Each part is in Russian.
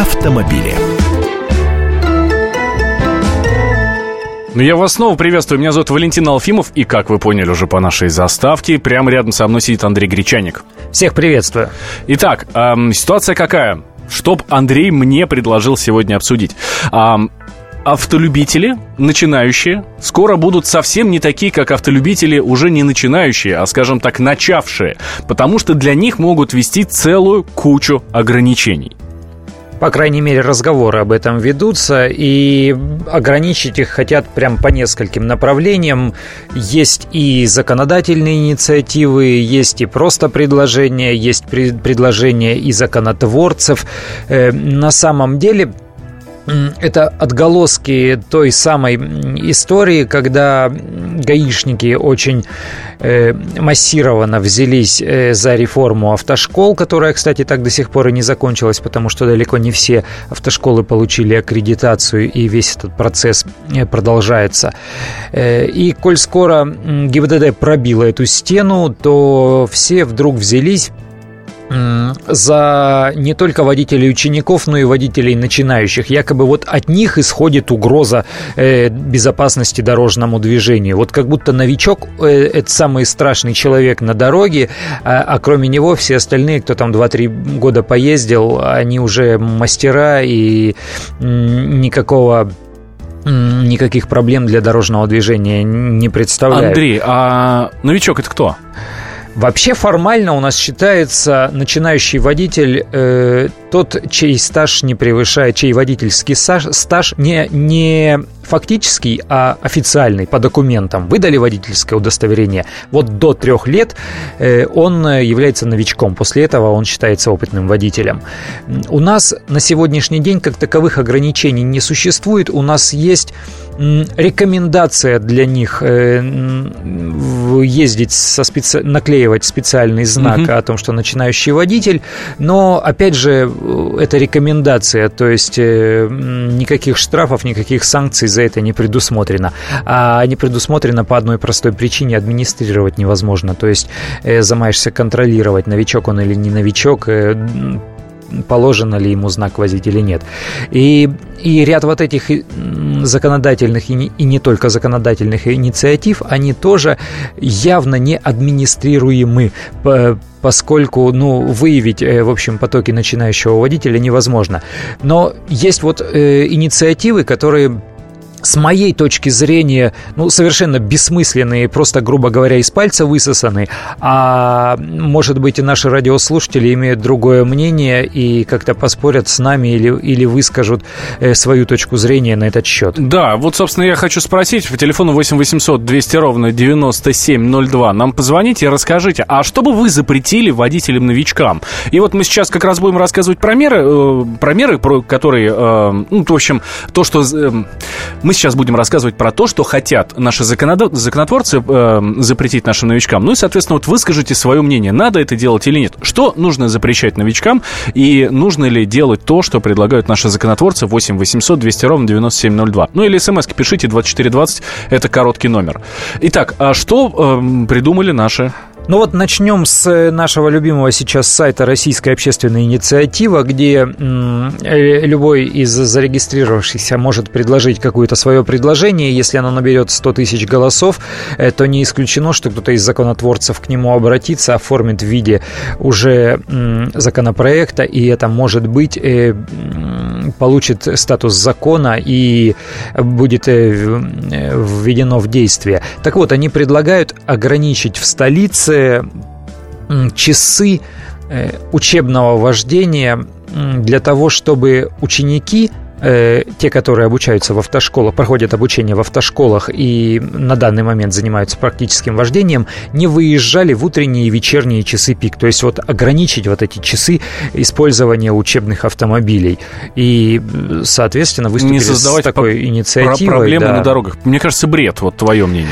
автомобиле. Ну, я вас снова приветствую. Меня зовут Валентин Алфимов. И, как вы поняли уже по нашей заставке, прямо рядом со мной сидит Андрей Гречаник. Всех приветствую. Итак, эм, ситуация какая? Чтоб Андрей мне предложил сегодня обсудить. Эм, автолюбители, начинающие, скоро будут совсем не такие, как автолюбители, уже не начинающие, а, скажем так, начавшие. Потому что для них могут вести целую кучу ограничений. По крайней мере, разговоры об этом ведутся, и ограничить их хотят прям по нескольким направлениям. Есть и законодательные инициативы, есть и просто предложения, есть предложения и законотворцев. Э, на самом деле это отголоски той самой истории, когда гаишники очень э, массированно взялись э, за реформу автошкол, которая, кстати, так до сих пор и не закончилась, потому что далеко не все автошколы получили аккредитацию, и весь этот процесс э, продолжается. И коль скоро ГИБДД пробила эту стену, то все вдруг взялись за не только водителей учеников, но и водителей начинающих. Якобы вот от них исходит угроза э, безопасности дорожному движению. Вот как будто новичок э, это самый страшный человек на дороге, а, а кроме него все остальные, кто там 2-3 года поездил, они уже мастера и никакого никаких проблем для дорожного движения не представляют. Андрей, а новичок это кто? Вообще формально у нас считается начинающий водитель э, тот, чей стаж не превышает, чей водительский стаж, стаж не, не фактический, а официальный по документам. Выдали водительское удостоверение. Вот до трех лет э, он является новичком. После этого он считается опытным водителем. У нас на сегодняшний день как таковых ограничений не существует. У нас есть рекомендация для них э, ездить со специ... наклеивать специальный знак угу. о том, что начинающий водитель, но опять же это рекомендация, то есть э, никаких штрафов, никаких санкций за это не предусмотрено, а не предусмотрено по одной простой причине администрировать невозможно, то есть э, замаешься контролировать новичок он или не новичок положено ли ему знак возить или нет. И, и ряд вот этих законодательных и не, и не только законодательных инициатив, они тоже явно не администрируемы, поскольку ну, выявить, э, в общем, потоки начинающего водителя невозможно. Но есть вот э, инициативы, которые с моей точки зрения, ну, совершенно бессмысленные, просто, грубо говоря, из пальца высосаны, а может быть и наши радиослушатели имеют другое мнение и как-то поспорят с нами или, или выскажут э, свою точку зрения на этот счет. Да, вот, собственно, я хочу спросить по телефону 8 800 200 ровно 9702 нам позвоните и расскажите, а что бы вы запретили водителям-новичкам? И вот мы сейчас как раз будем рассказывать про меры, э, про меры, про которые, э, ну, в общем, то, что мы сейчас будем рассказывать про то, что хотят наши законотворцы э, запретить нашим новичкам. Ну и, соответственно, вот выскажите свое мнение, надо это делать или нет. Что нужно запрещать новичкам и нужно ли делать то, что предлагают наши законотворцы 8 800 200 ровно 9702. Ну или смс пишите 2420, это короткий номер. Итак, а что э, придумали наши ну вот начнем с э, нашего любимого сейчас сайта Российская общественная инициатива, где э, любой из зарегистрировавшихся может предложить какое-то свое предложение. Если оно наберет 100 тысяч голосов, э, то не исключено, что кто-то из законотворцев к нему обратится, оформит в виде уже законопроекта, и это может быть получит статус закона и будет введено в действие. Так вот, они предлагают ограничить в столице часы э, учебного вождения для того, чтобы ученики э, те, которые обучаются в автошколах, проходят обучение в автошколах и на данный момент занимаются практическим вождением, не выезжали в утренние и вечерние часы пик. То есть вот ограничить вот эти часы использования учебных автомобилей. И, соответственно, выступили не создавать с такой инициативой. проблемы да. на дорогах. Мне кажется, бред, вот твое мнение.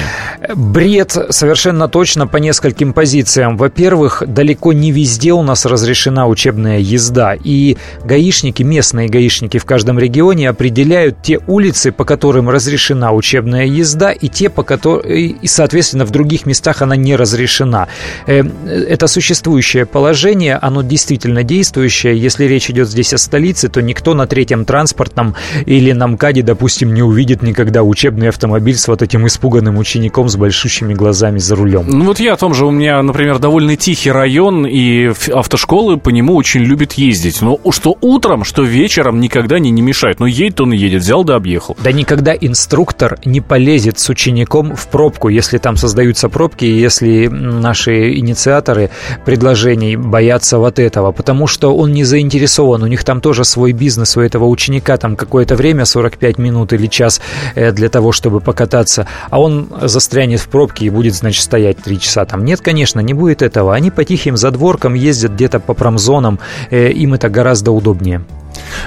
Бред совершенно точно по нескольким позициям. Во-первых, далеко не везде у нас разрешена учебная езда. И гаишники, местные гаишники в каждом регионе регионе определяют те улицы, по которым разрешена учебная езда, и те, по которым, и, соответственно, в других местах она не разрешена. Э, это существующее положение, оно действительно действующее. Если речь идет здесь о столице, то никто на третьем транспортном или на МКАДе, допустим, не увидит никогда учебный автомобиль с вот этим испуганным учеником с большущими глазами за рулем. Ну вот я о том же, у меня, например, довольно тихий район, и автошколы по нему очень любят ездить. Но что утром, что вечером никогда не, не мешает. Ну едет он и едет, взял да объехал. Да никогда инструктор не полезет с учеником в пробку, если там создаются пробки, если наши инициаторы предложений боятся вот этого, потому что он не заинтересован, у них там тоже свой бизнес, у этого ученика там какое-то время, 45 минут или час э, для того, чтобы покататься, а он застрянет в пробке и будет, значит, стоять 3 часа там. Нет, конечно, не будет этого. Они по тихим задворкам ездят где-то по промзонам, э, им это гораздо удобнее.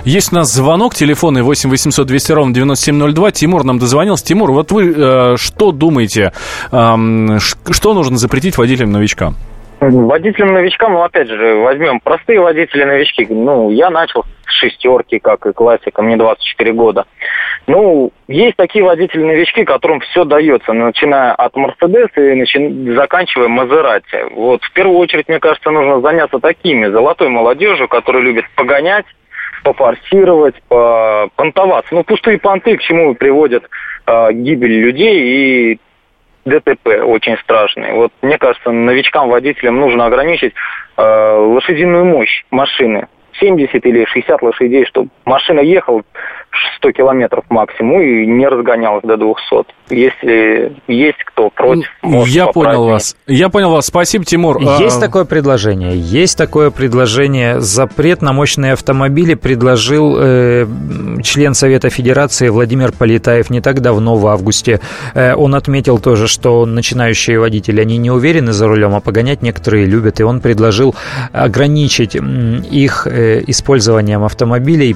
Есть у нас звонок, телефоны 8 800 200 ровно 9702. Тимур нам дозвонился. Тимур, вот вы э, что думаете, э, что нужно запретить водителям-новичкам? Водителям-новичкам, ну, опять же, возьмем простые водители-новички. Ну, я начал с шестерки, как и классика, мне 24 года. Ну, есть такие водители-новички, которым все дается, начиная от Мерседес и начи... заканчивая Мазерати. Вот, в первую очередь, мне кажется, нужно заняться такими, золотой молодежью, которая любит погонять, пофорсировать, понтоваться. Ну, пустые понты к чему приводят э, гибель людей и ДТП очень страшные. Вот мне кажется, новичкам, водителям нужно ограничить э, лошадиную мощь машины. 70 или 60 лошадей, чтобы машина ехала 100 километров максимум и не разгонялась до 200. Если есть кто против, может Я понял вас. Я понял вас. Спасибо, Тимур. Есть а... такое предложение. Есть такое предложение. Запрет на мощные автомобили предложил э, член Совета Федерации Владимир Полетаев не так давно, в августе. Э, он отметил тоже, что начинающие водители, они не уверены за рулем, а погонять некоторые любят. И он предложил ограничить их э, использованием автомобилей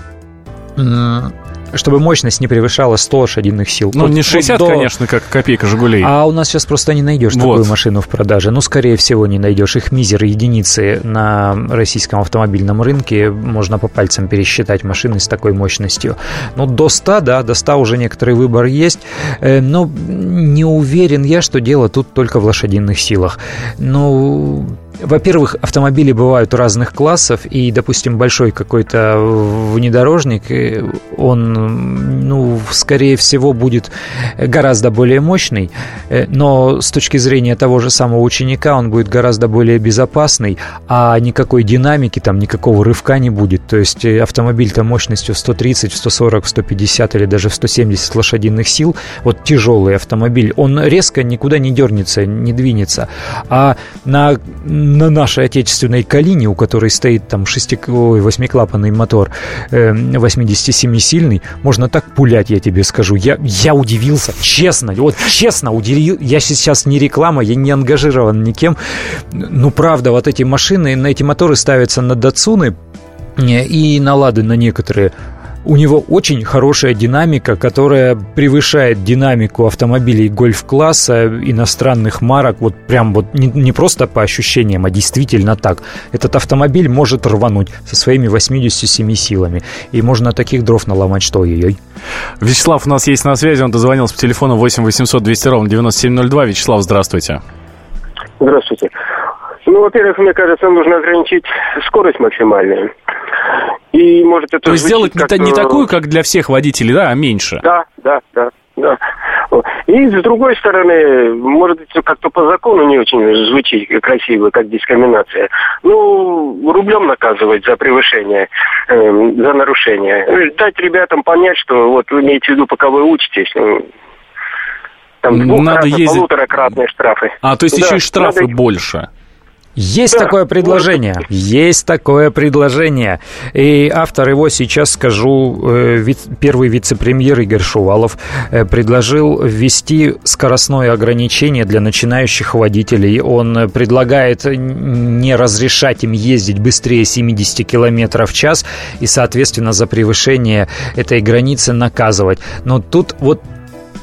чтобы мощность не превышала 100 лошадиных сил. Ну, вот, не 60, вот до... конечно, как копейка «Жигулей». А у нас сейчас просто не найдешь вот. такую машину в продаже. Ну, скорее всего, не найдешь. Их мизер единицы на российском автомобильном рынке. Можно по пальцам пересчитать машины с такой мощностью. Ну, до 100, да, до 100 уже некоторый выбор есть. Э, но не уверен я, что дело тут только в лошадиных силах. Ну, во-первых, автомобили бывают разных классов, и, допустим, большой какой-то внедорожник, он, ну, скорее всего, будет гораздо более мощный, э, но с точки зрения того же самого ученика он будет гораздо более безопасный, а никакой динамики, там, никакого рывка не будет. То есть э, автомобиль там мощностью 130, 140, 150 или даже в 170 лошадиных сил, вот тяжелый автомобиль, он резко никуда не дернется, не двинется. А на на нашей отечественной Калине, у которой стоит там шести... Ой, восьмиклапанный мотор, э, 87-сильный, можно так пулять, я тебе скажу. Я, я удивился, честно, вот честно удивил. Я сейчас не реклама, я не ангажирован никем. Ну, правда, вот эти машины, на эти моторы ставятся на Датсуны, и на Лады на некоторые у него очень хорошая динамика, которая превышает динамику автомобилей гольф-класса, иностранных марок, вот прям вот не, не просто по ощущениям, а действительно так. Этот автомобиль может рвануть со своими 87 силами, и можно таких дров наломать, что ой-ой. Вячеслав у нас есть на связи, он дозвонился по телефону 8 800 200 ровно 9702. Вячеслав, здравствуйте. Здравствуйте. Ну, во-первых, мне кажется, нужно ограничить скорость максимальную. И может это... То есть сделать не, не э, такую, как для всех водителей, да, а меньше? Да, да, да. Да. И с другой стороны, может быть, как-то по закону не очень звучит красиво, как дискриминация. Ну, рублем наказывать за превышение, э, за нарушение. Дать ребятам понять, что вот вы имеете в виду, пока вы учитесь, ну, там Надо ездить... полуторакратные штрафы. А, то есть да, еще и штрафы надо... больше? Есть да, такое предложение. Есть такое предложение. И автор его сейчас скажу, э, первый вице-премьер Игорь Шувалов э, предложил ввести скоростное ограничение для начинающих водителей. Он предлагает не разрешать им ездить быстрее 70 км в час и, соответственно, за превышение этой границы наказывать. Но тут вот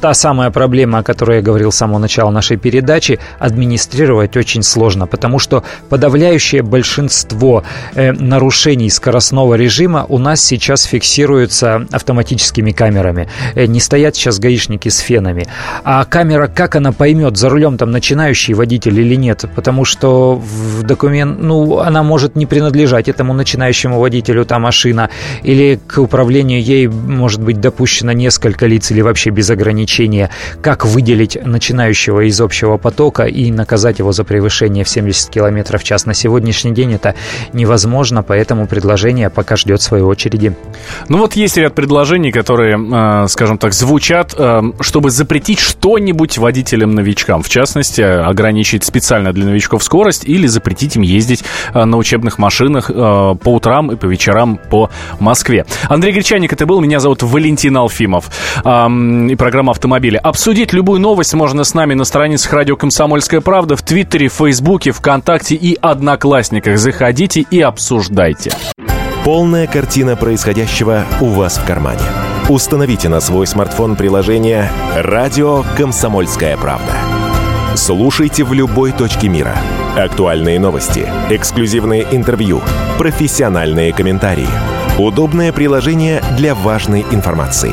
та самая проблема, о которой я говорил с самого начала нашей передачи, администрировать очень сложно, потому что подавляющее большинство э, нарушений скоростного режима у нас сейчас фиксируется автоматическими камерами. Э, не стоят сейчас гаишники с фенами. А камера, как она поймет, за рулем там начинающий водитель или нет? Потому что в документ, ну, она может не принадлежать этому начинающему водителю, та машина, или к управлению ей может быть допущено несколько лиц или вообще без ограничения. Как выделить начинающего из общего потока и наказать его за превышение в 70 км в час? На сегодняшний день это невозможно, поэтому предложение пока ждет своей очереди. Ну вот есть ряд предложений, которые, э, скажем так, звучат, э, чтобы запретить что-нибудь водителям-новичкам. В частности, ограничить специально для новичков скорость или запретить им ездить э, на учебных машинах по утрам и по вечерам по Москве. Андрей Гречаник это был, меня зовут Валентин Алфимов. И программа «Автомобили». Обсудить любую новость можно с нами на страницах радио «Комсомольская правда» в Твиттере, Фейсбуке, ВКонтакте и Одноклассниках. Заходите и обсуждайте. Полная картина происходящего у вас в кармане. Установите на свой смартфон приложение «Радио Комсомольская правда». Слушайте в любой точке мира. Актуальные новости, эксклюзивные интервью, профессиональные комментарии. Удобное приложение для важной информации.